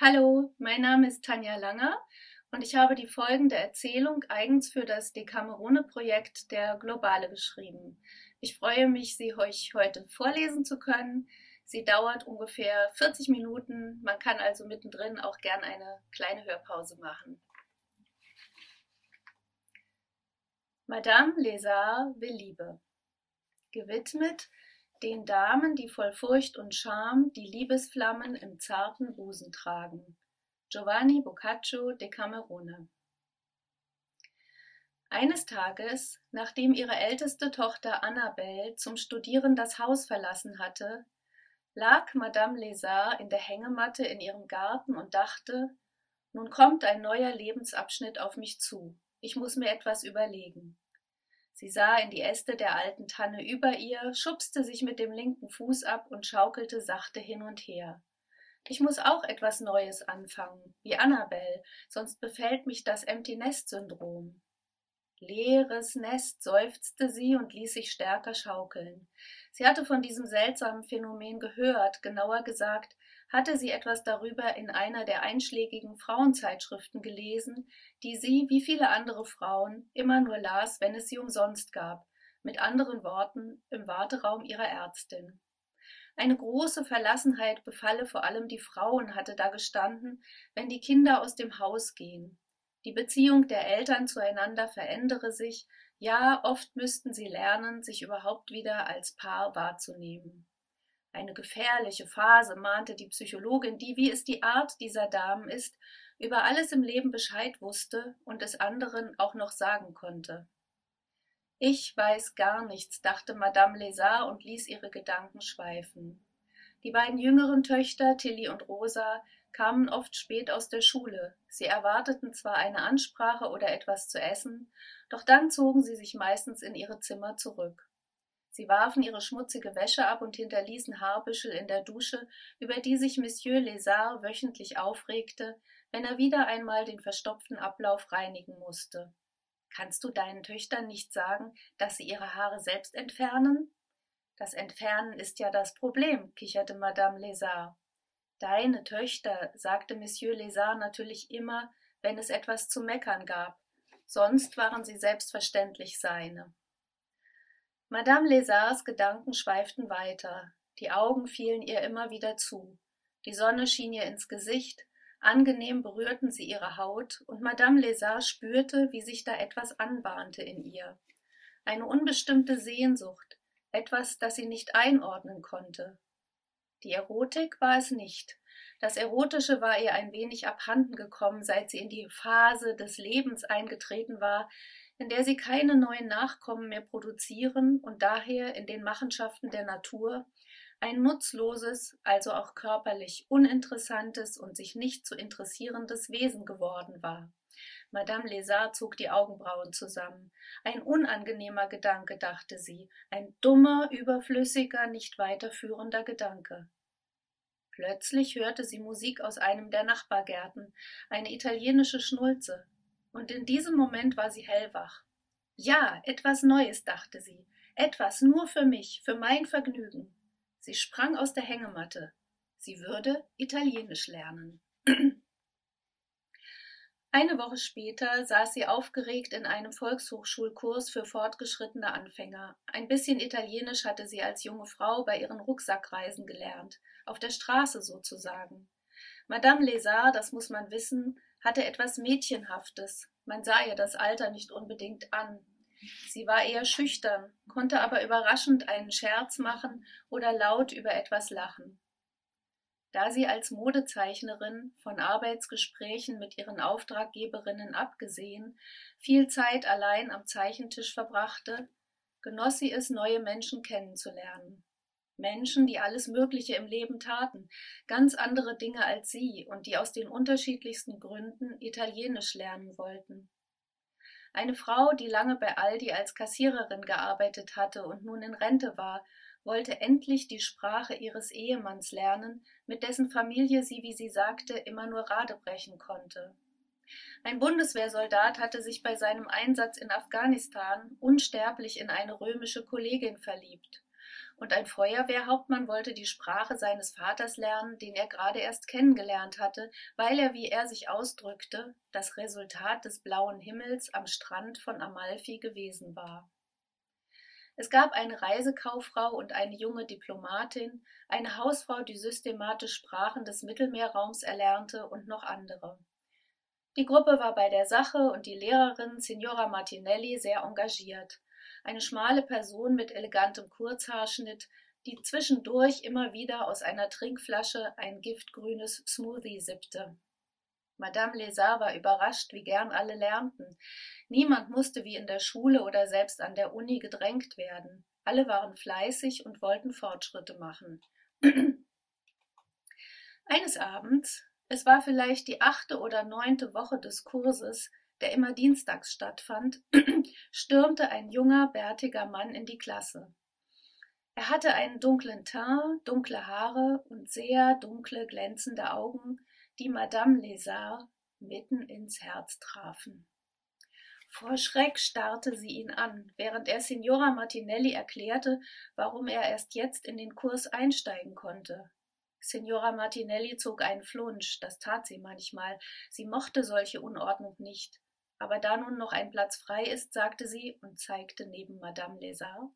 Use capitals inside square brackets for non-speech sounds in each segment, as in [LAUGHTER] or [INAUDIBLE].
Hallo, mein Name ist Tanja Langer und ich habe die folgende Erzählung eigens für das Decamerone-Projekt der Globale geschrieben. Ich freue mich, sie euch heute vorlesen zu können. Sie dauert ungefähr 40 Minuten. Man kann also mittendrin auch gern eine kleine Hörpause machen. Madame Lézard will Liebe. Gewidmet den Damen, die voll Furcht und Scham die Liebesflammen im zarten Busen tragen. Giovanni Boccaccio de Camerone Eines Tages, nachdem ihre älteste Tochter Annabelle zum Studieren das Haus verlassen hatte, lag Madame Lézard in der Hängematte in ihrem Garten und dachte, nun kommt ein neuer Lebensabschnitt auf mich zu. Ich muss mir etwas überlegen. Sie sah in die Äste der alten Tanne über ihr, schubste sich mit dem linken Fuß ab und schaukelte sachte hin und her. Ich muss auch etwas Neues anfangen, wie Annabel, sonst befällt mich das Empty Nest Syndrom. Leeres Nest, seufzte sie und ließ sich stärker schaukeln. Sie hatte von diesem seltsamen Phänomen gehört, genauer gesagt, hatte sie etwas darüber in einer der einschlägigen Frauenzeitschriften gelesen, die sie, wie viele andere Frauen, immer nur las, wenn es sie umsonst gab, mit anderen Worten im Warteraum ihrer Ärztin. Eine große Verlassenheit befalle vor allem die Frauen, hatte da gestanden, wenn die Kinder aus dem Haus gehen. Die Beziehung der Eltern zueinander verändere sich, ja, oft müssten sie lernen, sich überhaupt wieder als Paar wahrzunehmen. Eine gefährliche Phase mahnte die Psychologin, die, wie es die Art dieser Damen ist, über alles im Leben Bescheid wusste und es anderen auch noch sagen konnte. Ich weiß gar nichts, dachte Madame Lézard und ließ ihre Gedanken schweifen. Die beiden jüngeren Töchter, Tilly und Rosa, kamen oft spät aus der Schule. Sie erwarteten zwar eine Ansprache oder etwas zu essen, doch dann zogen sie sich meistens in ihre Zimmer zurück. Sie warfen ihre schmutzige Wäsche ab und hinterließen Haarbüschel in der Dusche, über die sich Monsieur Lézard wöchentlich aufregte, wenn er wieder einmal den verstopften Ablauf reinigen musste. Kannst du deinen Töchtern nicht sagen, dass sie ihre Haare selbst entfernen? Das Entfernen ist ja das Problem, kicherte Madame Lézard. Deine Töchter, sagte Monsieur Lézard natürlich immer, wenn es etwas zu meckern gab. Sonst waren sie selbstverständlich seine. Madame Lézards Gedanken schweiften weiter, die Augen fielen ihr immer wieder zu, die Sonne schien ihr ins Gesicht, angenehm berührten sie ihre Haut, und Madame Lézard spürte, wie sich da etwas anbahnte in ihr. Eine unbestimmte Sehnsucht, etwas, das sie nicht einordnen konnte. Die Erotik war es nicht. Das Erotische war ihr ein wenig abhanden gekommen, seit sie in die Phase des Lebens eingetreten war, in der sie keine neuen Nachkommen mehr produzieren und daher in den Machenschaften der Natur ein nutzloses, also auch körperlich uninteressantes und sich nicht zu interessierendes Wesen geworden war. Madame Lézard zog die Augenbrauen zusammen. Ein unangenehmer Gedanke, dachte sie, ein dummer, überflüssiger, nicht weiterführender Gedanke. Plötzlich hörte sie Musik aus einem der Nachbargärten, eine italienische Schnulze, und in diesem Moment war sie hellwach. Ja, etwas Neues, dachte sie, etwas nur für mich, für mein Vergnügen. Sie sprang aus der Hängematte. Sie würde Italienisch lernen. [CLEARS THROAT] Eine Woche später saß sie aufgeregt in einem Volkshochschulkurs für fortgeschrittene Anfänger. Ein bisschen Italienisch hatte sie als junge Frau bei ihren Rucksackreisen gelernt, auf der Straße sozusagen. Madame Lézard, das muss man wissen, hatte etwas Mädchenhaftes. Man sah ihr das Alter nicht unbedingt an. Sie war eher schüchtern, konnte aber überraschend einen Scherz machen oder laut über etwas lachen. Da sie als Modezeichnerin, von Arbeitsgesprächen mit ihren Auftraggeberinnen abgesehen, viel Zeit allein am Zeichentisch verbrachte, genoss sie es, neue Menschen kennenzulernen. Menschen, die alles Mögliche im Leben taten, ganz andere Dinge als sie und die aus den unterschiedlichsten Gründen Italienisch lernen wollten. Eine Frau, die lange bei Aldi als Kassiererin gearbeitet hatte und nun in Rente war, wollte endlich die Sprache ihres Ehemanns lernen, mit dessen Familie sie, wie sie sagte, immer nur Rade brechen konnte. Ein Bundeswehrsoldat hatte sich bei seinem Einsatz in Afghanistan unsterblich in eine römische Kollegin verliebt und ein Feuerwehrhauptmann wollte die Sprache seines Vaters lernen, den er gerade erst kennengelernt hatte, weil er, wie er sich ausdrückte, das Resultat des blauen Himmels am Strand von Amalfi gewesen war. Es gab eine Reisekauffrau und eine junge Diplomatin, eine Hausfrau, die systematisch Sprachen des Mittelmeerraums erlernte und noch andere. Die Gruppe war bei der Sache und die Lehrerin Signora Martinelli sehr engagiert eine schmale Person mit elegantem Kurzhaarschnitt, die zwischendurch immer wieder aus einer Trinkflasche ein giftgrünes Smoothie sippte. Madame Lézard war überrascht, wie gern alle lernten. Niemand musste wie in der Schule oder selbst an der Uni gedrängt werden. Alle waren fleißig und wollten Fortschritte machen. [CLEARS THROAT] Eines Abends, es war vielleicht die achte oder neunte Woche des Kurses, der immer dienstags stattfand, [CLEARS THROAT] stürmte ein junger, bärtiger Mann in die Klasse. Er hatte einen dunklen Teint, dunkle Haare und sehr dunkle, glänzende Augen, die Madame Lézard mitten ins Herz trafen. Vor Schreck starrte sie ihn an, während er Signora Martinelli erklärte, warum er erst jetzt in den Kurs einsteigen konnte. Signora Martinelli zog einen Flunsch, das tat sie manchmal, sie mochte solche Unordnung nicht. Aber da nun noch ein Platz frei ist, sagte sie und zeigte neben Madame Lézard,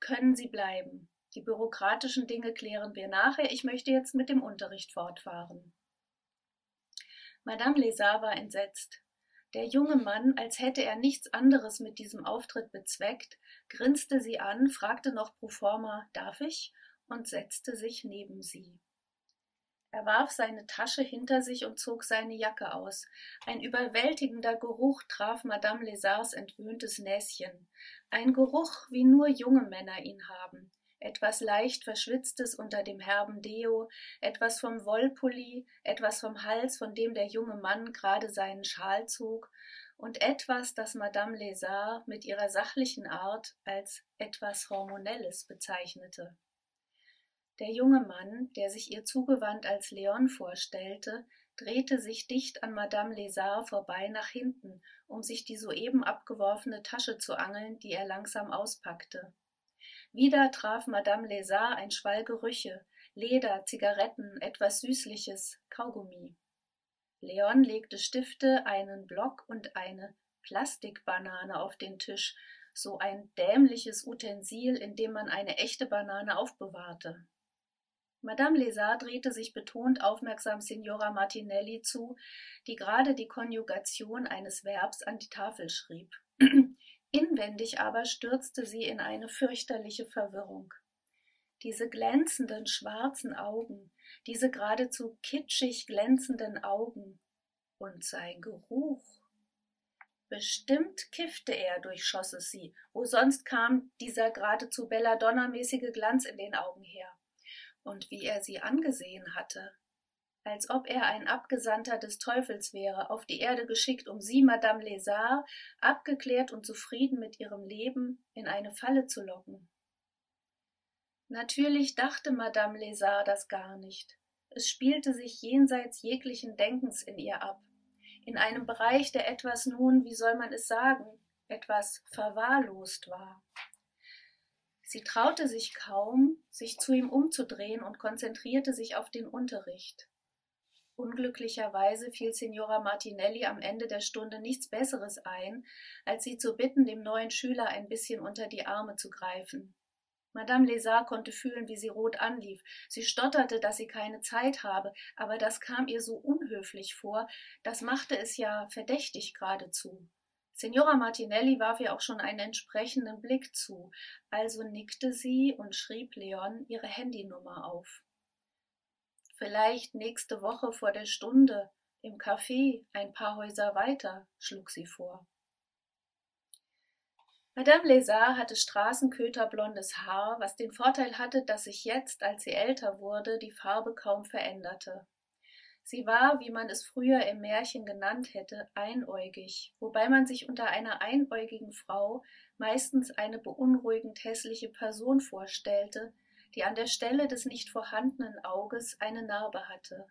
können Sie bleiben. Die bürokratischen Dinge klären wir nachher. Ich möchte jetzt mit dem Unterricht fortfahren. Madame Lézard war entsetzt. Der junge Mann, als hätte er nichts anderes mit diesem Auftritt bezweckt, grinste sie an, fragte noch pro forma Darf ich? und setzte sich neben sie. Er warf seine Tasche hinter sich und zog seine Jacke aus. Ein überwältigender Geruch traf Madame Lézards entwöhntes Näschen. Ein Geruch, wie nur junge Männer ihn haben. Etwas leicht Verschwitztes unter dem herben Deo, etwas vom Wollpulli, etwas vom Hals, von dem der junge Mann gerade seinen Schal zog, und etwas, das Madame Lézard mit ihrer sachlichen Art als etwas Hormonelles bezeichnete. Der junge Mann, der sich ihr zugewandt als Leon vorstellte, drehte sich dicht an Madame Lézard vorbei nach hinten, um sich die soeben abgeworfene Tasche zu angeln, die er langsam auspackte. Wieder traf Madame Lézard ein Schwall Gerüche, Leder, Zigaretten, etwas Süßliches, Kaugummi. Leon legte Stifte, einen Block und eine Plastikbanane auf den Tisch, so ein dämliches Utensil, in dem man eine echte Banane aufbewahrte. Madame Lézard drehte sich betont aufmerksam Signora Martinelli zu, die gerade die Konjugation eines Verbs an die Tafel schrieb. Inwendig aber stürzte sie in eine fürchterliche Verwirrung. Diese glänzenden schwarzen Augen, diese geradezu kitschig glänzenden Augen und sein Geruch. Bestimmt kiffte er, durchschoss es sie, wo sonst kam dieser geradezu Belladonna-mäßige Glanz in den Augen her und wie er sie angesehen hatte, als ob er ein Abgesandter des Teufels wäre, auf die Erde geschickt, um sie, Madame Lézard, abgeklärt und zufrieden mit ihrem Leben, in eine Falle zu locken. Natürlich dachte Madame Lézard das gar nicht. Es spielte sich jenseits jeglichen Denkens in ihr ab, in einem Bereich, der etwas nun, wie soll man es sagen, etwas verwahrlost war. Sie traute sich kaum, sich zu ihm umzudrehen und konzentrierte sich auf den Unterricht. Unglücklicherweise fiel Signora Martinelli am Ende der Stunde nichts Besseres ein, als sie zu bitten, dem neuen Schüler ein bisschen unter die Arme zu greifen. Madame Lézard konnte fühlen, wie sie rot anlief. Sie stotterte, dass sie keine Zeit habe, aber das kam ihr so unhöflich vor, das machte es ja verdächtig geradezu. Signora Martinelli warf ihr auch schon einen entsprechenden Blick zu, also nickte sie und schrieb Leon ihre Handynummer auf. Vielleicht nächste Woche vor der Stunde im Café ein paar Häuser weiter, schlug sie vor. Madame Lézard hatte straßenköterblondes Haar, was den Vorteil hatte, dass sich jetzt, als sie älter wurde, die Farbe kaum veränderte. Sie war, wie man es früher im Märchen genannt hätte, einäugig, wobei man sich unter einer einäugigen Frau meistens eine beunruhigend hässliche Person vorstellte, die an der Stelle des nicht vorhandenen Auges eine Narbe hatte.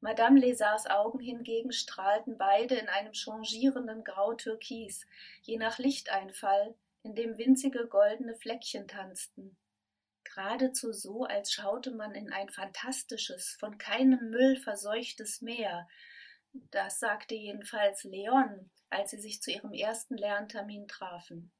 Madame Lézards Augen hingegen strahlten beide in einem changierenden Grau-Türkis, je nach Lichteinfall, in dem winzige goldene Fleckchen tanzten. geradezu so, als schaute man in ein fantastisches, von keinem Müll verseuchtes Meer. Das sagte jedenfalls Leon, als sie sich zu ihrem ersten Lerntermin trafen.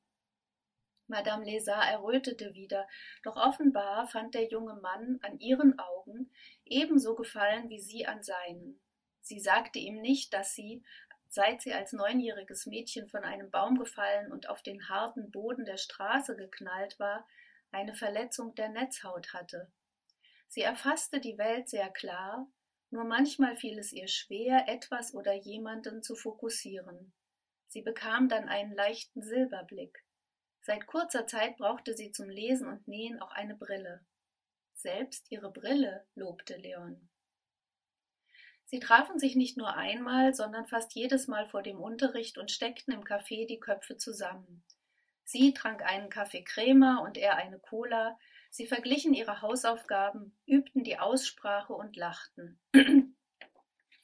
Madame Lesat errötete wieder, doch offenbar fand der junge Mann an ihren Augen ebenso Gefallen wie sie an seinen. Sie sagte ihm nicht, dass sie, seit sie als neunjähriges Mädchen von einem Baum gefallen und auf den harten Boden der Straße geknallt war, eine Verletzung der Netzhaut hatte. Sie erfasste die Welt sehr klar, nur manchmal fiel es ihr schwer, etwas oder jemanden zu fokussieren. Sie bekam dann einen leichten Silberblick. Seit kurzer Zeit brauchte sie zum Lesen und Nähen auch eine Brille. Selbst ihre Brille lobte Leon. Sie trafen sich nicht nur einmal, sondern fast jedes Mal vor dem Unterricht und steckten im Café die Köpfe zusammen. Sie trank einen Kaffee Crema und er eine Cola. Sie verglichen ihre Hausaufgaben, übten die Aussprache und lachten. [CLEARS THROAT]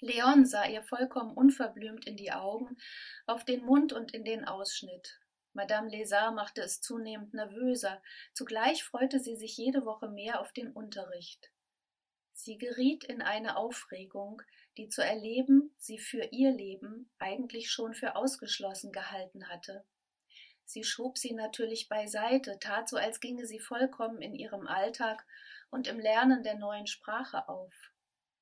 Leon sah ihr vollkommen unverblümt in die Augen, auf den Mund und in den Ausschnitt. Madame Lézard machte es zunehmend nervöser, zugleich freute sie sich jede Woche mehr auf den Unterricht. Sie geriet in eine Aufregung, die zu erleben sie für ihr Leben eigentlich schon für ausgeschlossen gehalten hatte. Sie schob sie natürlich beiseite, tat so, als ginge sie vollkommen in ihrem Alltag und im Lernen der neuen Sprache auf.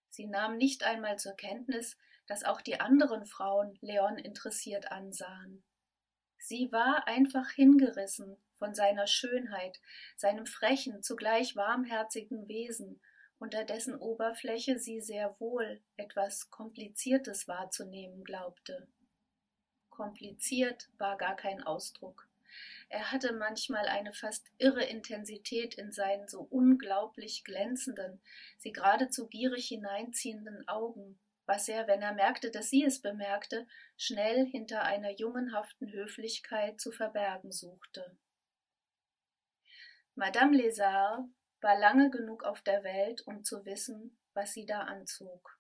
Sie nahm nicht einmal zur Kenntnis, dass auch die anderen Frauen Leon interessiert ansahen. Sie war einfach hingerissen von seiner Schönheit, seinem frechen, zugleich warmherzigen Wesen, unter dessen Oberfläche sie sehr wohl etwas Kompliziertes wahrzunehmen glaubte kompliziert war gar kein Ausdruck. Er hatte manchmal eine fast irre Intensität in seinen so unglaublich glänzenden, sie geradezu gierig hineinziehenden Augen, was er, wenn er merkte, dass sie es bemerkte, schnell hinter einer jungenhaften Höflichkeit zu verbergen suchte. Madame Lézard war lange genug auf der Welt, um zu wissen, was sie da anzog.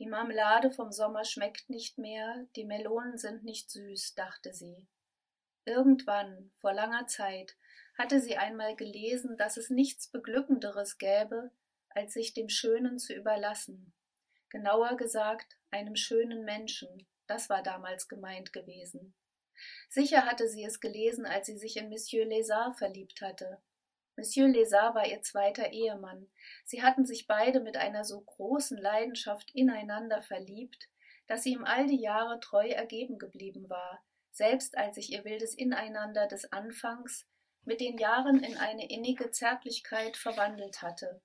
Die Marmelade vom Sommer schmeckt nicht mehr, die Melonen sind nicht süß, dachte sie. Irgendwann, vor langer Zeit, hatte sie einmal gelesen, dass es nichts Beglückenderes gäbe, als sich dem Schönen zu überlassen. Genauer gesagt, einem schönen Menschen, das war damals gemeint gewesen. Sicher hatte sie es gelesen, als sie sich in Monsieur Lézard verliebt hatte. Monsieur Lézard war ihr zweiter Ehemann. Sie hatten sich beide mit einer so großen Leidenschaft ineinander verliebt, dass sie ihm all die Jahre treu ergeben geblieben war, selbst als sich ihr wildes Ineinander des Anfangs mit den Jahren in eine innige Zärtlichkeit verwandelt hatte.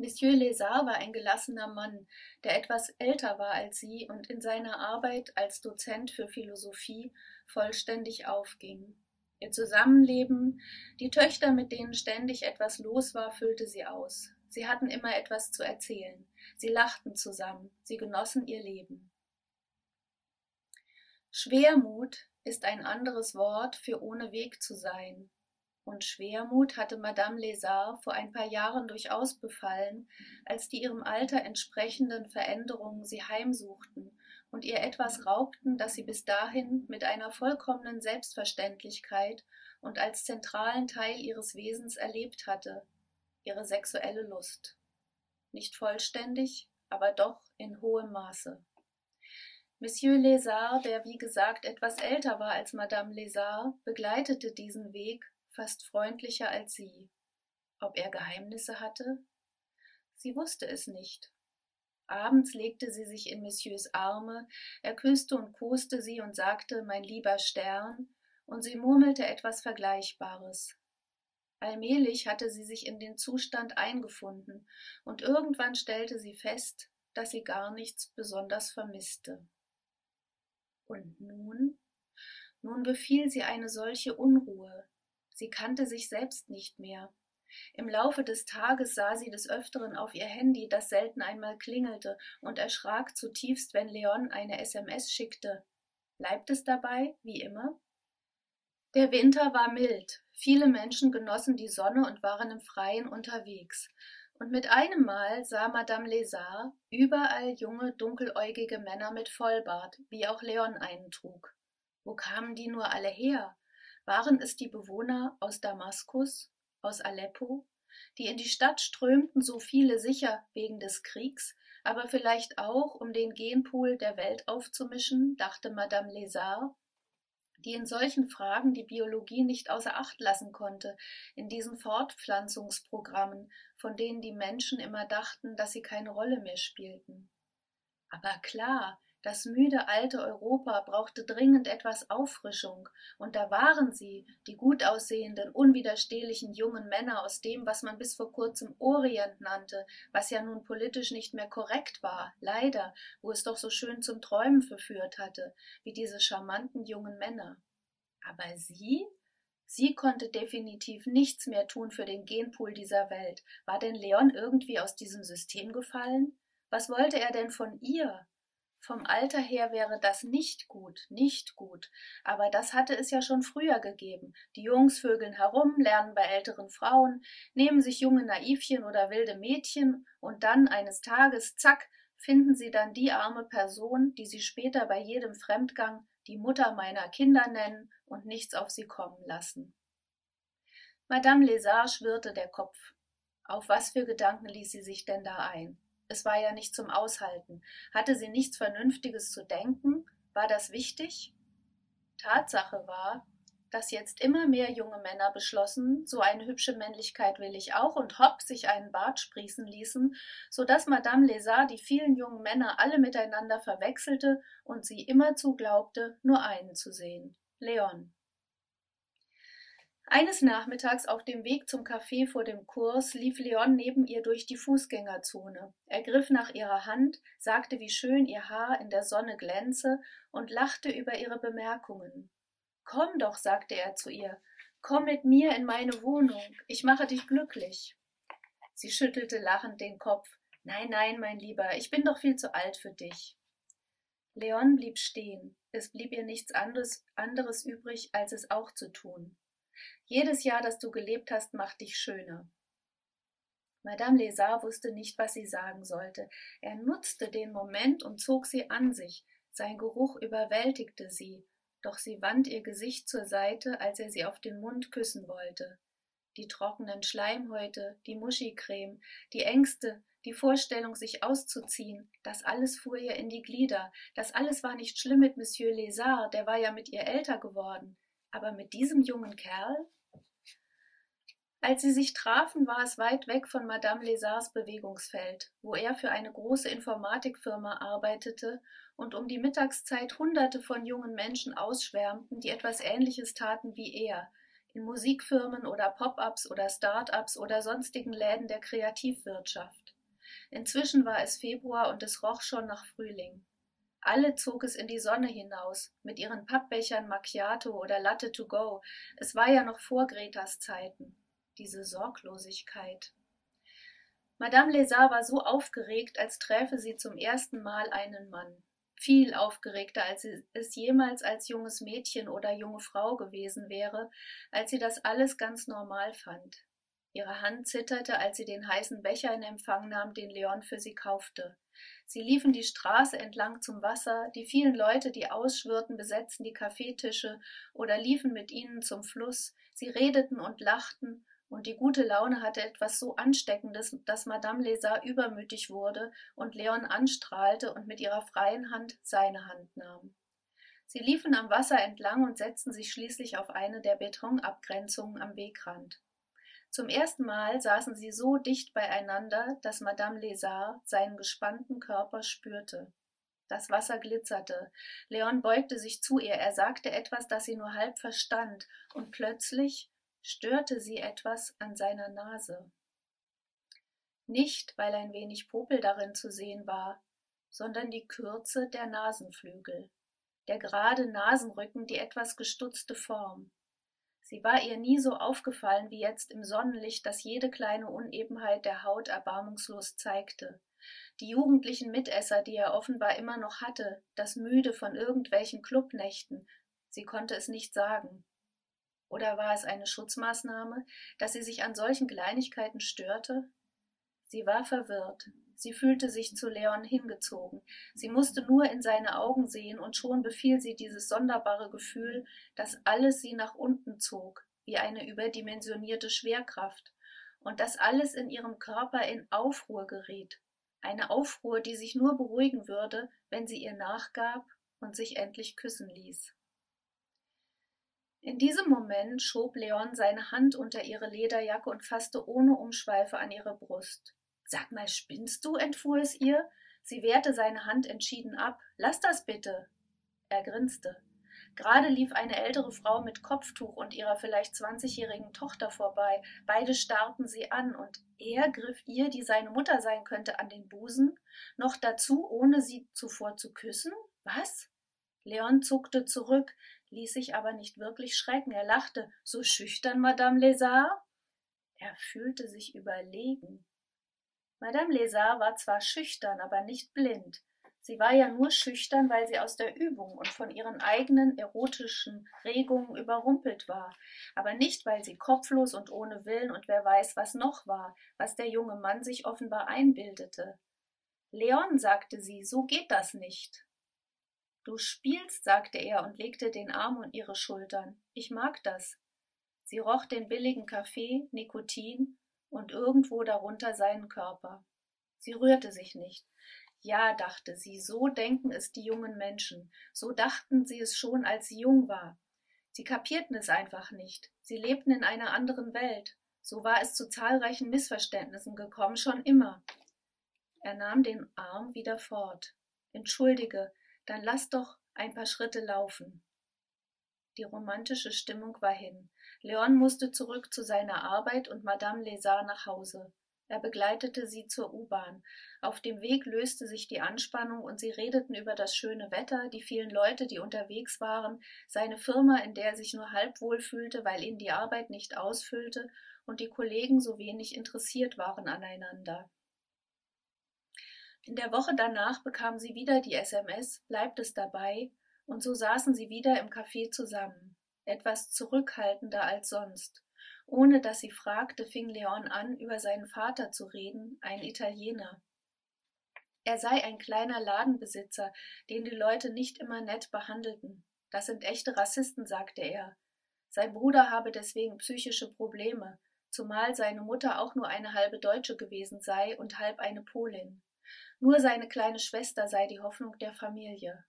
Monsieur Lézard war ein gelassener Mann, der etwas älter war als sie und in seiner Arbeit als Dozent für Philosophie vollständig aufging. Ihr Zusammenleben, die Töchter, mit denen ständig etwas los war, füllte sie aus. Sie hatten immer etwas zu erzählen. Sie lachten zusammen. Sie genossen ihr Leben. Schwermut ist ein anderes Wort für ohne Weg zu sein. Und Schwermut hatte Madame Lézard vor ein paar Jahren durchaus befallen, als die ihrem Alter entsprechenden Veränderungen sie heimsuchten und ihr etwas raubten, das sie bis dahin mit einer vollkommenen Selbstverständlichkeit und als zentralen Teil ihres Wesens erlebt hatte, ihre sexuelle Lust. Nicht vollständig, aber doch in hohem Maße. Monsieur Lézard, der wie gesagt etwas älter war als Madame Lézard, begleitete diesen Weg fast freundlicher als sie. Ob er Geheimnisse hatte? Sie wusste es nicht, Abends legte sie sich in Messieurs Arme, er küsste und koste sie und sagte Mein lieber Stern, und sie murmelte etwas Vergleichbares. Allmählich hatte sie sich in den Zustand eingefunden, und irgendwann stellte sie fest, dass sie gar nichts besonders vermisste. Und nun? Nun befiel sie eine solche Unruhe. Sie kannte sich selbst nicht mehr. Im Laufe des Tages sah sie des Öfteren auf ihr Handy, das selten einmal klingelte, und erschrak zutiefst, wenn Leon eine SMS schickte. Bleibt es dabei, wie immer? Der Winter war mild, viele Menschen genossen die Sonne und waren im Freien unterwegs, und mit einem Mal sah Madame Lézard überall junge, dunkeläugige Männer mit Vollbart, wie auch Leon einen trug. Wo kamen die nur alle her? Waren es die Bewohner aus Damaskus, aus Aleppo, die in die Stadt strömten, so viele sicher wegen des Kriegs, aber vielleicht auch, um den Genpool der Welt aufzumischen, dachte Madame Lézard, die in solchen Fragen die Biologie nicht außer Acht lassen konnte, in diesen Fortpflanzungsprogrammen, von denen die Menschen immer dachten, dass sie keine Rolle mehr spielten. Aber klar, das müde alte Europa brauchte dringend etwas Auffrischung, und da waren sie, die gut aussehenden, unwiderstehlichen jungen Männer aus dem, was man bis vor kurzem Orient nannte, was ja nun politisch nicht mehr korrekt war, leider, wo es doch so schön zum Träumen verführt hatte, wie diese charmanten jungen Männer. Aber sie? Sie konnte definitiv nichts mehr tun für den Genpool dieser Welt. War denn Leon irgendwie aus diesem System gefallen? Was wollte er denn von ihr? Vom Alter her wäre das nicht gut, nicht gut, aber das hatte es ja schon früher gegeben. Die Jungs vögeln herum, lernen bei älteren Frauen, nehmen sich junge Naivchen oder wilde Mädchen, und dann eines Tages, zack, finden sie dann die arme Person, die sie später bei jedem Fremdgang die Mutter meiner Kinder nennen und nichts auf sie kommen lassen. Madame Lézard schwirrte der Kopf. Auf was für Gedanken ließ sie sich denn da ein? Es war ja nicht zum Aushalten. Hatte sie nichts Vernünftiges zu denken? War das wichtig? Tatsache war, dass jetzt immer mehr junge Männer beschlossen, so eine hübsche Männlichkeit will ich auch, und hopp sich einen Bart sprießen ließen, so dass Madame Lézard die vielen jungen Männer alle miteinander verwechselte und sie immerzu glaubte, nur einen zu sehen, Leon. Eines Nachmittags auf dem Weg zum Café vor dem Kurs lief Leon neben ihr durch die Fußgängerzone. Er griff nach ihrer Hand, sagte, wie schön ihr Haar in der Sonne glänze und lachte über ihre Bemerkungen. Komm doch, sagte er zu ihr, komm mit mir in meine Wohnung, ich mache dich glücklich. Sie schüttelte lachend den Kopf. Nein, nein, mein Lieber, ich bin doch viel zu alt für dich. Leon blieb stehen. Es blieb ihr nichts anderes, anderes übrig, als es auch zu tun. Jedes Jahr, das du gelebt hast, macht dich schöner. Madame Lézard wusste nicht, was sie sagen sollte. Er nutzte den Moment und zog sie an sich. Sein Geruch überwältigte sie, doch sie wand ihr Gesicht zur Seite, als er sie auf den Mund küssen wollte. Die trockenen Schleimhäute, die Muschicreme, die Ängste, die Vorstellung, sich auszuziehen, das alles fuhr ihr in die Glieder. Das alles war nicht schlimm mit Monsieur Lézard, der war ja mit ihr älter geworden. Aber mit diesem jungen Kerl? Als sie sich trafen, war es weit weg von Madame Lézards Bewegungsfeld, wo er für eine große Informatikfirma arbeitete und um die Mittagszeit Hunderte von jungen Menschen ausschwärmten, die etwas Ähnliches taten wie er, in Musikfirmen oder Pop-ups oder Start-ups oder sonstigen Läden der Kreativwirtschaft. Inzwischen war es Februar und es roch schon nach Frühling. Alle zog es in die Sonne hinaus, mit ihren Pappbechern Macchiato oder Latte to go. Es war ja noch vor Gretas Zeiten. Diese Sorglosigkeit. Madame Lézard war so aufgeregt, als träfe sie zum ersten Mal einen Mann. Viel aufgeregter, als sie es jemals als junges Mädchen oder junge Frau gewesen wäre, als sie das alles ganz normal fand. Ihre Hand zitterte, als sie den heißen Becher in Empfang nahm, den Leon für sie kaufte. Sie liefen die Straße entlang zum Wasser, die vielen Leute, die ausschwirrten, besetzten die Kaffeetische oder liefen mit ihnen zum Fluss, sie redeten und lachten, und die gute Laune hatte etwas so Ansteckendes, dass Madame Lézard übermütig wurde und Leon anstrahlte und mit ihrer freien Hand seine Hand nahm. Sie liefen am Wasser entlang und setzten sich schließlich auf eine der Betonabgrenzungen am Wegrand. Zum ersten Mal saßen sie so dicht beieinander, dass Madame Lézard seinen gespannten Körper spürte. Das Wasser glitzerte. Leon beugte sich zu ihr. Er sagte etwas, das sie nur halb verstand, und plötzlich störte sie etwas an seiner Nase. Nicht, weil ein wenig Popel darin zu sehen war, sondern die Kürze der Nasenflügel, der gerade Nasenrücken, die etwas gestutzte Form. Sie war ihr nie so aufgefallen wie jetzt im Sonnenlicht, das jede kleine Unebenheit der Haut erbarmungslos zeigte. Die jugendlichen Mitesser, die er offenbar immer noch hatte, das müde von irgendwelchen Clubnächten, sie konnte es nicht sagen. Oder war es eine Schutzmaßnahme, dass sie sich an solchen Kleinigkeiten störte? Sie war verwirrt. Sie fühlte sich zu Leon hingezogen. Sie musste nur in seine Augen sehen, und schon befiel sie dieses sonderbare Gefühl, dass alles sie nach unten zog, wie eine überdimensionierte Schwerkraft, und dass alles in ihrem Körper in Aufruhr geriet, eine Aufruhr, die sich nur beruhigen würde, wenn sie ihr nachgab und sich endlich küssen ließ. In diesem Moment schob Leon seine Hand unter ihre Lederjacke und fasste ohne Umschweife an ihre Brust. Sag mal, spinnst du? entfuhr es ihr. Sie wehrte seine Hand entschieden ab. Lass das bitte. Er grinste. Gerade lief eine ältere Frau mit Kopftuch und ihrer vielleicht zwanzigjährigen Tochter vorbei. Beide starrten sie an, und er griff ihr, die seine Mutter sein könnte, an den Busen, noch dazu, ohne sie zuvor zu küssen? Was? Leon zuckte zurück, ließ sich aber nicht wirklich schrecken. Er lachte. So schüchtern, Madame Lézard? Er fühlte sich überlegen. Madame Lézard war zwar schüchtern, aber nicht blind. Sie war ja nur schüchtern, weil sie aus der Übung und von ihren eigenen erotischen Regungen überrumpelt war, aber nicht, weil sie kopflos und ohne Willen und wer weiß, was noch war, was der junge Mann sich offenbar einbildete. Leon, sagte sie, so geht das nicht. Du spielst, sagte er und legte den Arm um ihre Schultern. Ich mag das. Sie roch den billigen Kaffee, Nikotin und irgendwo darunter seinen Körper. Sie rührte sich nicht. Ja, dachte sie, so denken es die jungen Menschen, so dachten sie es schon, als sie jung war. Sie kapierten es einfach nicht, sie lebten in einer anderen Welt, so war es zu zahlreichen Missverständnissen gekommen, schon immer. Er nahm den Arm wieder fort. Entschuldige, dann lass doch ein paar Schritte laufen. Die romantische Stimmung war hin. Leon musste zurück zu seiner Arbeit und Madame Lézard nach Hause. Er begleitete sie zur U-Bahn. Auf dem Weg löste sich die Anspannung und sie redeten über das schöne Wetter, die vielen Leute, die unterwegs waren, seine Firma, in der er sich nur halb wohl fühlte, weil ihn die Arbeit nicht ausfüllte und die Kollegen so wenig interessiert waren aneinander. In der Woche danach bekam sie wieder die SMS, bleibt es dabei, und so saßen sie wieder im Café zusammen, etwas zurückhaltender als sonst. Ohne dass sie fragte, fing Leon an, über seinen Vater zu reden, ein Italiener. Er sei ein kleiner Ladenbesitzer, den die Leute nicht immer nett behandelten. Das sind echte Rassisten, sagte er. Sein Bruder habe deswegen psychische Probleme, zumal seine Mutter auch nur eine halbe Deutsche gewesen sei und halb eine Polin. Nur seine kleine Schwester sei die Hoffnung der Familie.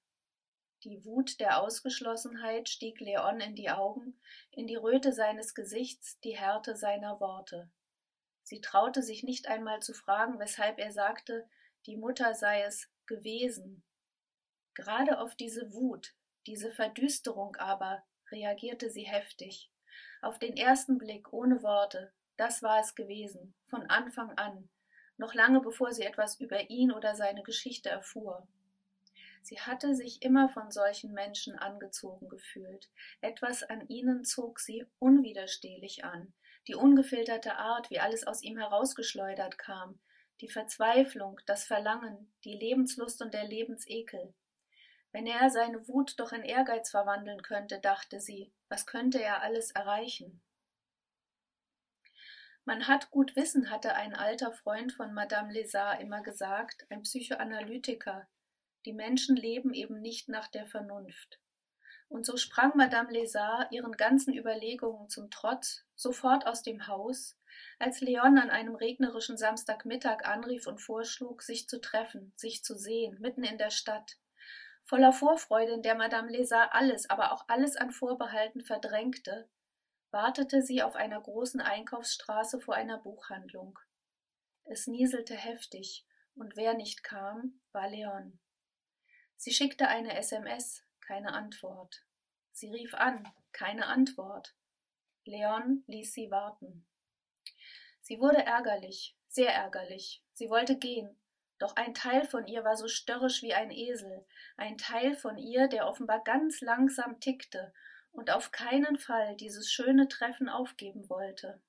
Die Wut der Ausgeschlossenheit stieg Leon in die Augen, in die Röte seines Gesichts, die Härte seiner Worte. Sie traute sich nicht einmal zu fragen, weshalb er sagte, die Mutter sei es gewesen. Gerade auf diese Wut, diese Verdüsterung aber reagierte sie heftig. Auf den ersten Blick, ohne Worte, das war es gewesen, von Anfang an, noch lange bevor sie etwas über ihn oder seine Geschichte erfuhr. Sie hatte sich immer von solchen Menschen angezogen gefühlt. Etwas an ihnen zog sie unwiderstehlich an. Die ungefilterte Art, wie alles aus ihm herausgeschleudert kam, die Verzweiflung, das Verlangen, die Lebenslust und der Lebensekel. Wenn er seine Wut doch in Ehrgeiz verwandeln könnte, dachte sie, was könnte er alles erreichen? Man hat gut Wissen, hatte ein alter Freund von Madame Lézard immer gesagt, ein Psychoanalytiker, die Menschen leben eben nicht nach der Vernunft. Und so sprang Madame Lézard ihren ganzen Überlegungen zum Trotz sofort aus dem Haus, als Leon an einem regnerischen Samstagmittag anrief und vorschlug, sich zu treffen, sich zu sehen, mitten in der Stadt. Voller Vorfreude, in der Madame Lézard alles, aber auch alles an Vorbehalten verdrängte, wartete sie auf einer großen Einkaufsstraße vor einer Buchhandlung. Es nieselte heftig, und wer nicht kam, war Leon. Sie schickte eine SMS, keine Antwort. Sie rief an, keine Antwort. Leon ließ sie warten. Sie wurde ärgerlich, sehr ärgerlich. Sie wollte gehen, doch ein Teil von ihr war so störrisch wie ein Esel, ein Teil von ihr, der offenbar ganz langsam tickte und auf keinen Fall dieses schöne Treffen aufgeben wollte.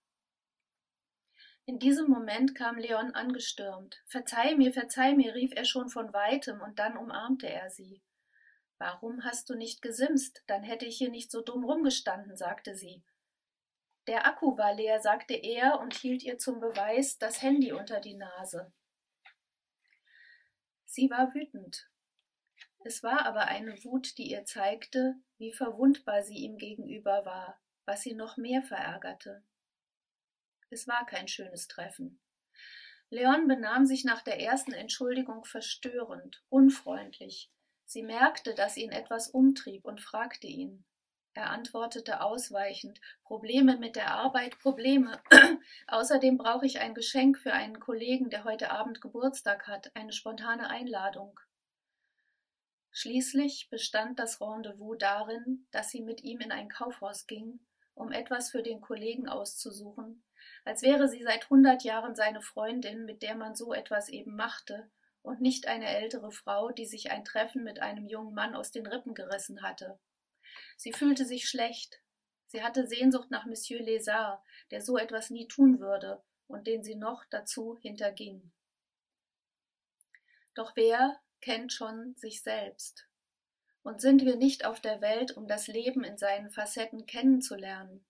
In diesem Moment kam Leon angestürmt. Verzeih mir, verzeih mir, rief er schon von weitem, und dann umarmte er sie. Warum hast du nicht gesimst? Dann hätte ich hier nicht so dumm rumgestanden, sagte sie. Der Akku war leer, sagte er und hielt ihr zum Beweis das Handy unter die Nase. Sie war wütend. Es war aber eine Wut, die ihr zeigte, wie verwundbar sie ihm gegenüber war, was sie noch mehr verärgerte. Es war kein schönes Treffen. Leon benahm sich nach der ersten Entschuldigung verstörend, unfreundlich. Sie merkte, dass ihn etwas umtrieb und fragte ihn. Er antwortete ausweichend Probleme mit der Arbeit, Probleme. [CLEARS THROAT] Außerdem brauche ich ein Geschenk für einen Kollegen, der heute Abend Geburtstag hat, eine spontane Einladung. Schließlich bestand das Rendezvous darin, dass sie mit ihm in ein Kaufhaus ging, um etwas für den Kollegen auszusuchen, als wäre sie seit hundert Jahren seine Freundin, mit der man so etwas eben machte, und nicht eine ältere Frau, die sich ein Treffen mit einem jungen Mann aus den Rippen gerissen hatte. Sie fühlte sich schlecht. Sie hatte Sehnsucht nach Monsieur Lézard, der so etwas nie tun würde und den sie noch dazu hinterging. Doch wer kennt schon sich selbst? Und sind wir nicht auf der Welt, um das Leben in seinen Facetten kennenzulernen?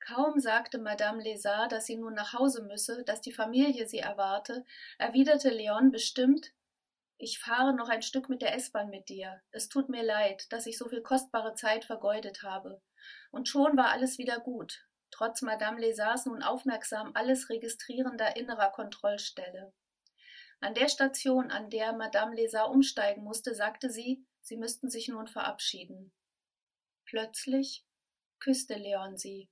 Kaum sagte Madame Lézard, dass sie nun nach Hause müsse, dass die Familie sie erwarte, erwiderte Leon bestimmt ich fahre noch ein Stück mit der S-Bahn mit dir. Es tut mir leid, dass ich so viel kostbare Zeit vergeudet habe. Und schon war alles wieder gut, trotz Madame Lesars nun aufmerksam alles registrierender innerer Kontrollstelle. An der Station, an der Madame Lesar umsteigen musste, sagte sie, sie müssten sich nun verabschieden. Plötzlich küsste Leon sie.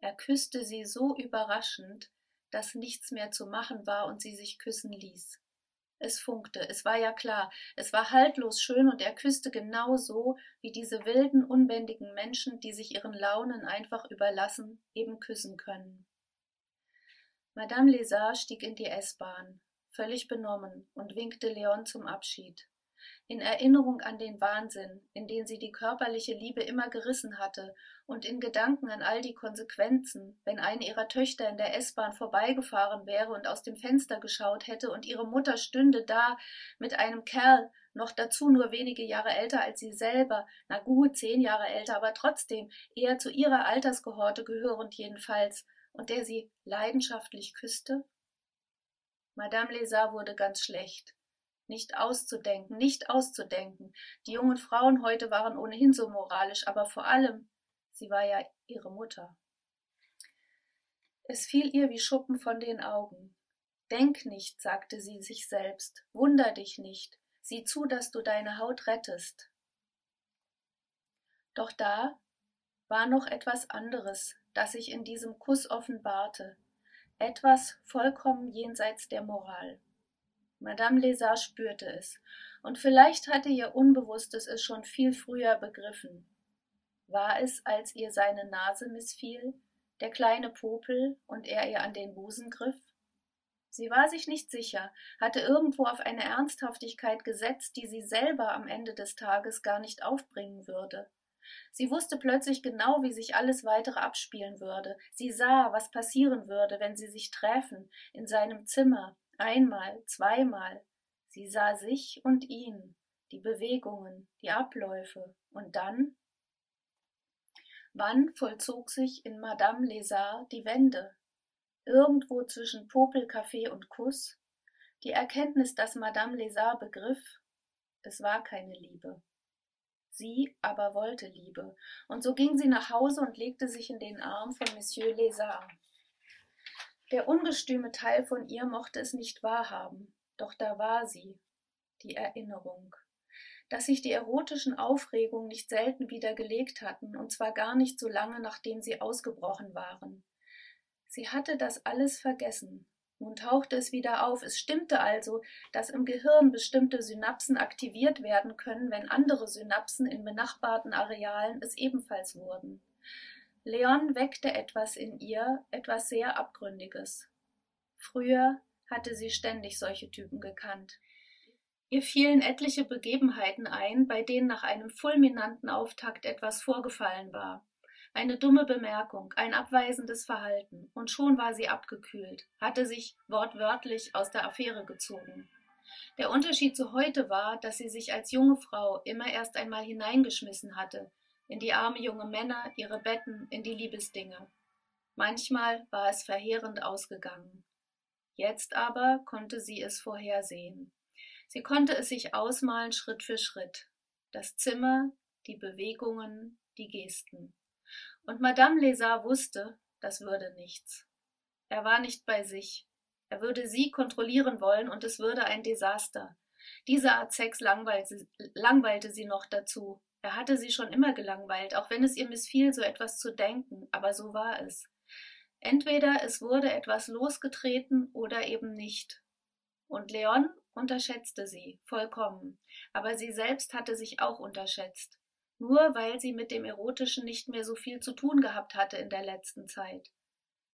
Er küsste sie so überraschend, dass nichts mehr zu machen war und sie sich küssen ließ. Es funkte, es war ja klar, es war haltlos schön und er küsste genau so, wie diese wilden, unbändigen Menschen, die sich ihren Launen einfach überlassen, eben küssen können. Madame Lézard stieg in die S-Bahn, völlig benommen, und winkte Leon zum Abschied in Erinnerung an den Wahnsinn, in den sie die körperliche Liebe immer gerissen hatte, und in Gedanken an all die Konsequenzen, wenn eine ihrer Töchter in der S-Bahn vorbeigefahren wäre und aus dem Fenster geschaut hätte und ihre Mutter stünde da mit einem Kerl, noch dazu nur wenige Jahre älter als sie selber, na gut, zehn Jahre älter, aber trotzdem eher zu ihrer Altersgehorte gehörend jedenfalls, und der sie leidenschaftlich küsste? Madame Lézard wurde ganz schlecht. Nicht auszudenken, nicht auszudenken. Die jungen Frauen heute waren ohnehin so moralisch, aber vor allem, sie war ja ihre Mutter. Es fiel ihr wie Schuppen von den Augen. Denk nicht, sagte sie sich selbst, wunder dich nicht, sieh zu, dass du deine Haut rettest. Doch da war noch etwas anderes, das sich in diesem Kuss offenbarte, etwas vollkommen jenseits der Moral. Madame Lézard spürte es, und vielleicht hatte ihr Unbewusstes es schon viel früher begriffen. War es, als ihr seine Nase missfiel, der kleine Popel und er ihr an den Busen griff? Sie war sich nicht sicher, hatte irgendwo auf eine Ernsthaftigkeit gesetzt, die sie selber am Ende des Tages gar nicht aufbringen würde. Sie wusste plötzlich genau, wie sich alles weitere abspielen würde. Sie sah, was passieren würde, wenn sie sich träfen, in seinem Zimmer, Einmal, zweimal. Sie sah sich und ihn, die Bewegungen, die Abläufe, und dann? Wann vollzog sich in Madame Lézard die Wende? Irgendwo zwischen Popelkaffee und Kuss? Die Erkenntnis, dass Madame Lézard begriff, es war keine Liebe. Sie aber wollte Liebe, und so ging sie nach Hause und legte sich in den Arm von Monsieur Lézard. Der ungestüme Teil von ihr mochte es nicht wahrhaben, doch da war sie, die Erinnerung, dass sich die erotischen Aufregungen nicht selten wieder gelegt hatten, und zwar gar nicht so lange, nachdem sie ausgebrochen waren. Sie hatte das alles vergessen. Nun tauchte es wieder auf. Es stimmte also, dass im Gehirn bestimmte Synapsen aktiviert werden können, wenn andere Synapsen in benachbarten Arealen es ebenfalls wurden. Leon weckte etwas in ihr, etwas sehr Abgründiges. Früher hatte sie ständig solche Typen gekannt. Ihr fielen etliche Begebenheiten ein, bei denen nach einem fulminanten Auftakt etwas vorgefallen war. Eine dumme Bemerkung, ein abweisendes Verhalten, und schon war sie abgekühlt, hatte sich wortwörtlich aus der Affäre gezogen. Der Unterschied zu heute war, dass sie sich als junge Frau immer erst einmal hineingeschmissen hatte, in die arme junge Männer, ihre Betten, in die Liebesdinge. Manchmal war es verheerend ausgegangen. Jetzt aber konnte sie es vorhersehen. Sie konnte es sich ausmalen Schritt für Schritt. Das Zimmer, die Bewegungen, die Gesten. Und Madame Lesar wusste, das würde nichts. Er war nicht bei sich. Er würde sie kontrollieren wollen und es würde ein Desaster. Diese Art Sex langweilte, langweilte sie noch dazu. Er hatte sie schon immer gelangweilt, auch wenn es ihr missfiel, so etwas zu denken, aber so war es. Entweder es wurde etwas losgetreten oder eben nicht. Und Leon unterschätzte sie vollkommen, aber sie selbst hatte sich auch unterschätzt, nur weil sie mit dem Erotischen nicht mehr so viel zu tun gehabt hatte in der letzten Zeit.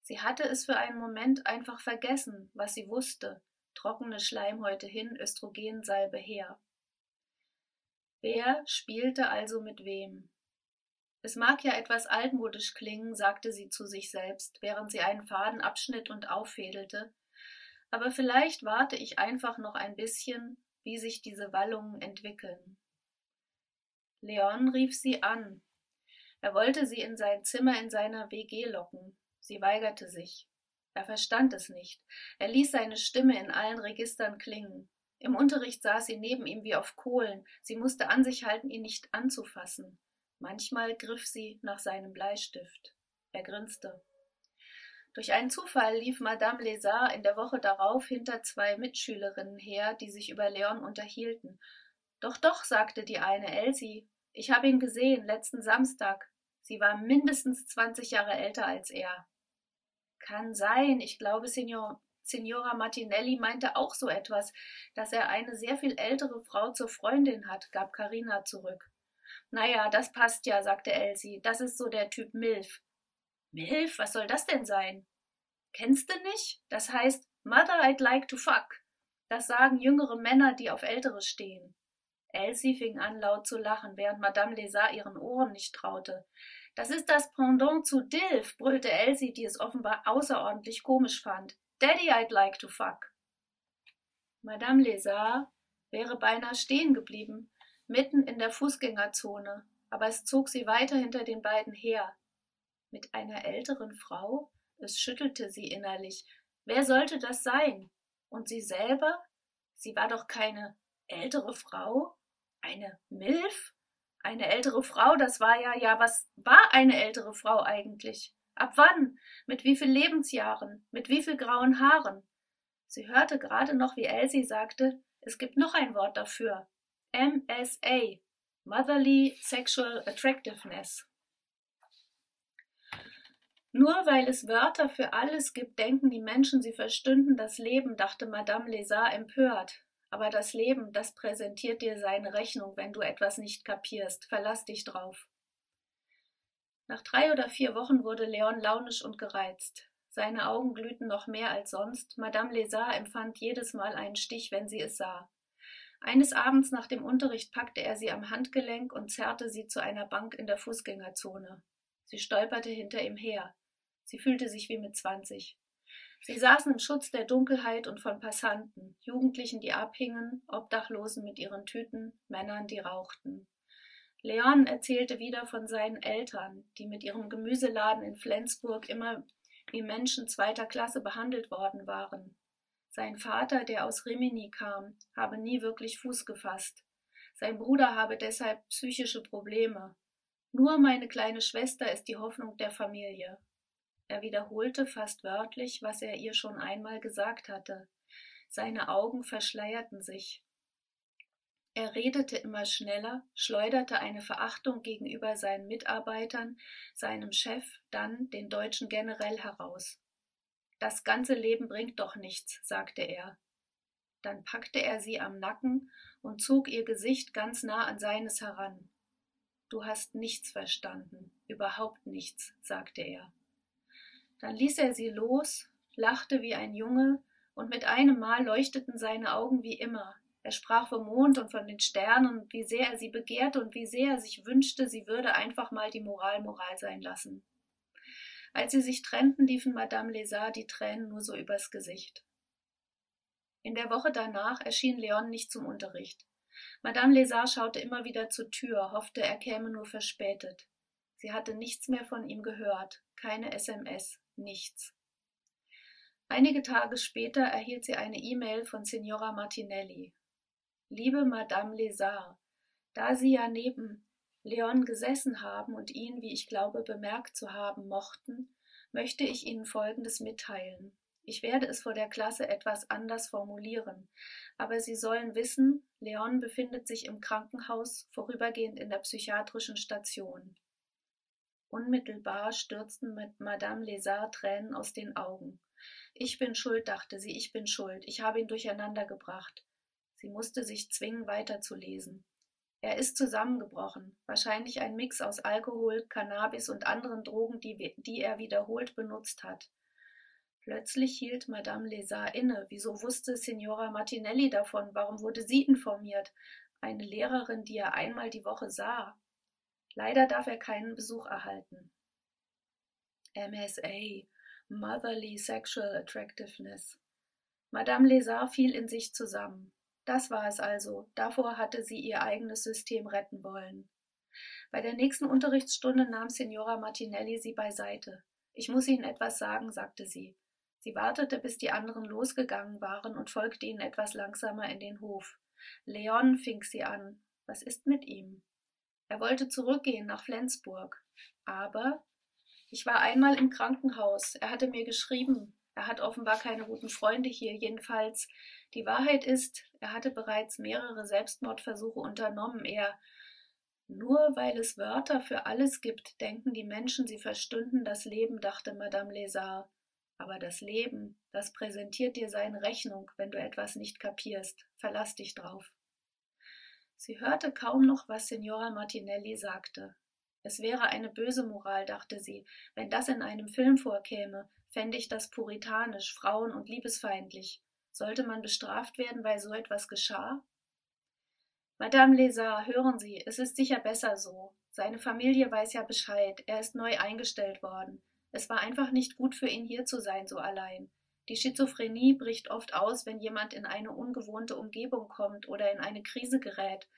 Sie hatte es für einen Moment einfach vergessen, was sie wusste, trockene Schleimhäute hin, Östrogensalbe her. Wer spielte also mit wem? Es mag ja etwas altmodisch klingen, sagte sie zu sich selbst, während sie einen Faden abschnitt und auffädelte, aber vielleicht warte ich einfach noch ein bisschen, wie sich diese Wallungen entwickeln. Leon rief sie an. Er wollte sie in sein Zimmer in seiner WG locken. Sie weigerte sich. Er verstand es nicht. Er ließ seine Stimme in allen Registern klingen. Im Unterricht saß sie neben ihm wie auf Kohlen. Sie musste an sich halten, ihn nicht anzufassen. Manchmal griff sie nach seinem Bleistift. Er grinste. Durch einen Zufall lief Madame Lézard in der Woche darauf hinter zwei Mitschülerinnen her, die sich über Leon unterhielten. Doch, doch, sagte die eine, Elsie, ich habe ihn gesehen, letzten Samstag. Sie war mindestens zwanzig Jahre älter als er. Kann sein, ich glaube, Signor, Signora Martinelli meinte auch so etwas, dass er eine sehr viel ältere Frau zur Freundin hat, gab Carina zurück. Naja, das passt ja, sagte Elsie. Das ist so der Typ Milf. Milf, was soll das denn sein? Kennst du nicht? Das heißt Mother I'd like to fuck. Das sagen jüngere Männer, die auf Ältere stehen. Elsie fing an, laut zu lachen, während Madame Lesat ihren Ohren nicht traute. Das ist das Pendant zu Dilf, brüllte Elsie, die es offenbar außerordentlich komisch fand. Daddy, I'd like to fuck. Madame Lesat wäre beinahe stehen geblieben, mitten in der Fußgängerzone, aber es zog sie weiter hinter den beiden her. Mit einer älteren Frau? Es schüttelte sie innerlich. Wer sollte das sein? Und sie selber? Sie war doch keine ältere Frau? Eine Milf? Eine ältere Frau, das war ja, ja, was war eine ältere Frau eigentlich? Ab wann? Mit wie viel Lebensjahren? Mit wie viel grauen Haaren? Sie hörte gerade noch, wie Elsie sagte, es gibt noch ein Wort dafür. MSA. Motherly Sexual Attractiveness. Nur weil es Wörter für alles gibt, denken die Menschen, sie verstünden das Leben, dachte Madame Lesat empört. Aber das Leben, das präsentiert dir seine Rechnung, wenn du etwas nicht kapierst. Verlass dich drauf. Nach drei oder vier Wochen wurde Leon launisch und gereizt. Seine Augen glühten noch mehr als sonst. Madame Lesat empfand jedes Mal einen Stich, wenn sie es sah. Eines Abends nach dem Unterricht packte er sie am Handgelenk und zerrte sie zu einer Bank in der Fußgängerzone. Sie stolperte hinter ihm her. Sie fühlte sich wie mit zwanzig. Sie saßen im Schutz der Dunkelheit und von Passanten, Jugendlichen, die abhingen, Obdachlosen mit ihren Tüten, Männern, die rauchten. Leon erzählte wieder von seinen Eltern, die mit ihrem Gemüseladen in Flensburg immer wie Menschen zweiter Klasse behandelt worden waren. Sein Vater, der aus Rimini kam, habe nie wirklich Fuß gefasst. Sein Bruder habe deshalb psychische Probleme. Nur meine kleine Schwester ist die Hoffnung der Familie. Er wiederholte fast wörtlich, was er ihr schon einmal gesagt hatte. Seine Augen verschleierten sich. Er redete immer schneller, schleuderte eine Verachtung gegenüber seinen Mitarbeitern, seinem Chef, dann den deutschen generell heraus. Das ganze Leben bringt doch nichts, sagte er. Dann packte er sie am Nacken und zog ihr Gesicht ganz nah an seines heran. Du hast nichts verstanden, überhaupt nichts, sagte er. Dann ließ er sie los, lachte wie ein Junge, und mit einem Mal leuchteten seine Augen wie immer. Er sprach vom Mond und von den Sternen wie sehr er sie begehrte und wie sehr er sich wünschte, sie würde einfach mal die Moral Moral sein lassen. Als sie sich trennten, liefen Madame Lesat die Tränen nur so übers Gesicht. In der Woche danach erschien Leon nicht zum Unterricht. Madame Lesat schaute immer wieder zur Tür, hoffte, er käme nur verspätet. Sie hatte nichts mehr von ihm gehört, keine SMS, nichts. Einige Tage später erhielt sie eine E-Mail von Signora Martinelli. Liebe Madame Lézard, da Sie ja neben Leon gesessen haben und ihn, wie ich glaube, bemerkt zu haben mochten, möchte ich Ihnen Folgendes mitteilen. Ich werde es vor der Klasse etwas anders formulieren, aber Sie sollen wissen, Leon befindet sich im Krankenhaus, vorübergehend in der psychiatrischen Station. Unmittelbar stürzten mit Madame Lézard Tränen aus den Augen. Ich bin schuld, dachte sie, ich bin schuld, ich habe ihn durcheinander gebracht. Sie musste sich zwingen, weiterzulesen. Er ist zusammengebrochen, wahrscheinlich ein Mix aus Alkohol, Cannabis und anderen Drogen, die, die er wiederholt benutzt hat. Plötzlich hielt Madame Lézard inne. Wieso wusste Signora Martinelli davon? Warum wurde sie informiert? Eine Lehrerin, die er einmal die Woche sah. Leider darf er keinen Besuch erhalten. MSA, Motherly Sexual Attractiveness. Madame Lézard fiel in sich zusammen. Das war es also, davor hatte sie ihr eigenes System retten wollen. Bei der nächsten Unterrichtsstunde nahm Signora Martinelli sie beiseite. Ich muss Ihnen etwas sagen, sagte sie. Sie wartete, bis die anderen losgegangen waren und folgte ihnen etwas langsamer in den Hof. Leon fing sie an. Was ist mit ihm? Er wollte zurückgehen nach Flensburg. Aber ich war einmal im Krankenhaus. Er hatte mir geschrieben. Er hat offenbar keine guten Freunde hier. Jedenfalls, die Wahrheit ist, er hatte bereits mehrere Selbstmordversuche unternommen. Er nur weil es Wörter für alles gibt, denken die Menschen, sie verstünden das Leben, dachte Madame Lézard. Aber das Leben, das präsentiert dir seine Rechnung, wenn du etwas nicht kapierst. Verlass dich drauf. Sie hörte kaum noch, was Signora Martinelli sagte. Es wäre eine böse Moral, dachte sie. Wenn das in einem Film vorkäme, fände ich das puritanisch, frauen- und liebesfeindlich. Sollte man bestraft werden, weil so etwas geschah? Madame Lézard, hören Sie, es ist sicher besser so. Seine Familie weiß ja Bescheid, er ist neu eingestellt worden. Es war einfach nicht gut für ihn hier zu sein, so allein. Die Schizophrenie bricht oft aus, wenn jemand in eine ungewohnte Umgebung kommt oder in eine Krise gerät.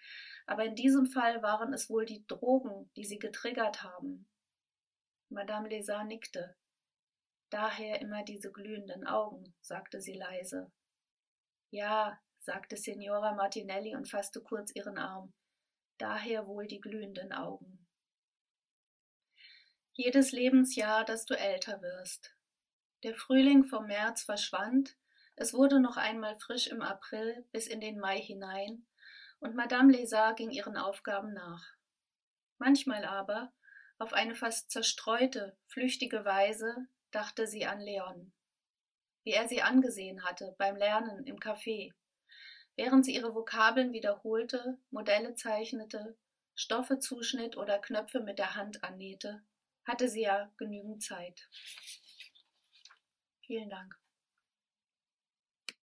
Aber in diesem Fall waren es wohl die Drogen, die sie getriggert haben. Madame Lézard nickte. Daher immer diese glühenden Augen, sagte sie leise. Ja, sagte Signora Martinelli und fasste kurz ihren Arm. Daher wohl die glühenden Augen. Jedes Lebensjahr, das du älter wirst. Der Frühling vom März verschwand, es wurde noch einmal frisch im April bis in den Mai hinein, und Madame Lézard ging ihren Aufgaben nach. Manchmal aber, auf eine fast zerstreute, flüchtige Weise, dachte sie an Leon wie er sie angesehen hatte beim Lernen im Café, während sie ihre Vokabeln wiederholte, Modelle zeichnete, Stoffe zuschnitt oder Knöpfe mit der Hand annähte, hatte sie ja genügend Zeit. Vielen Dank.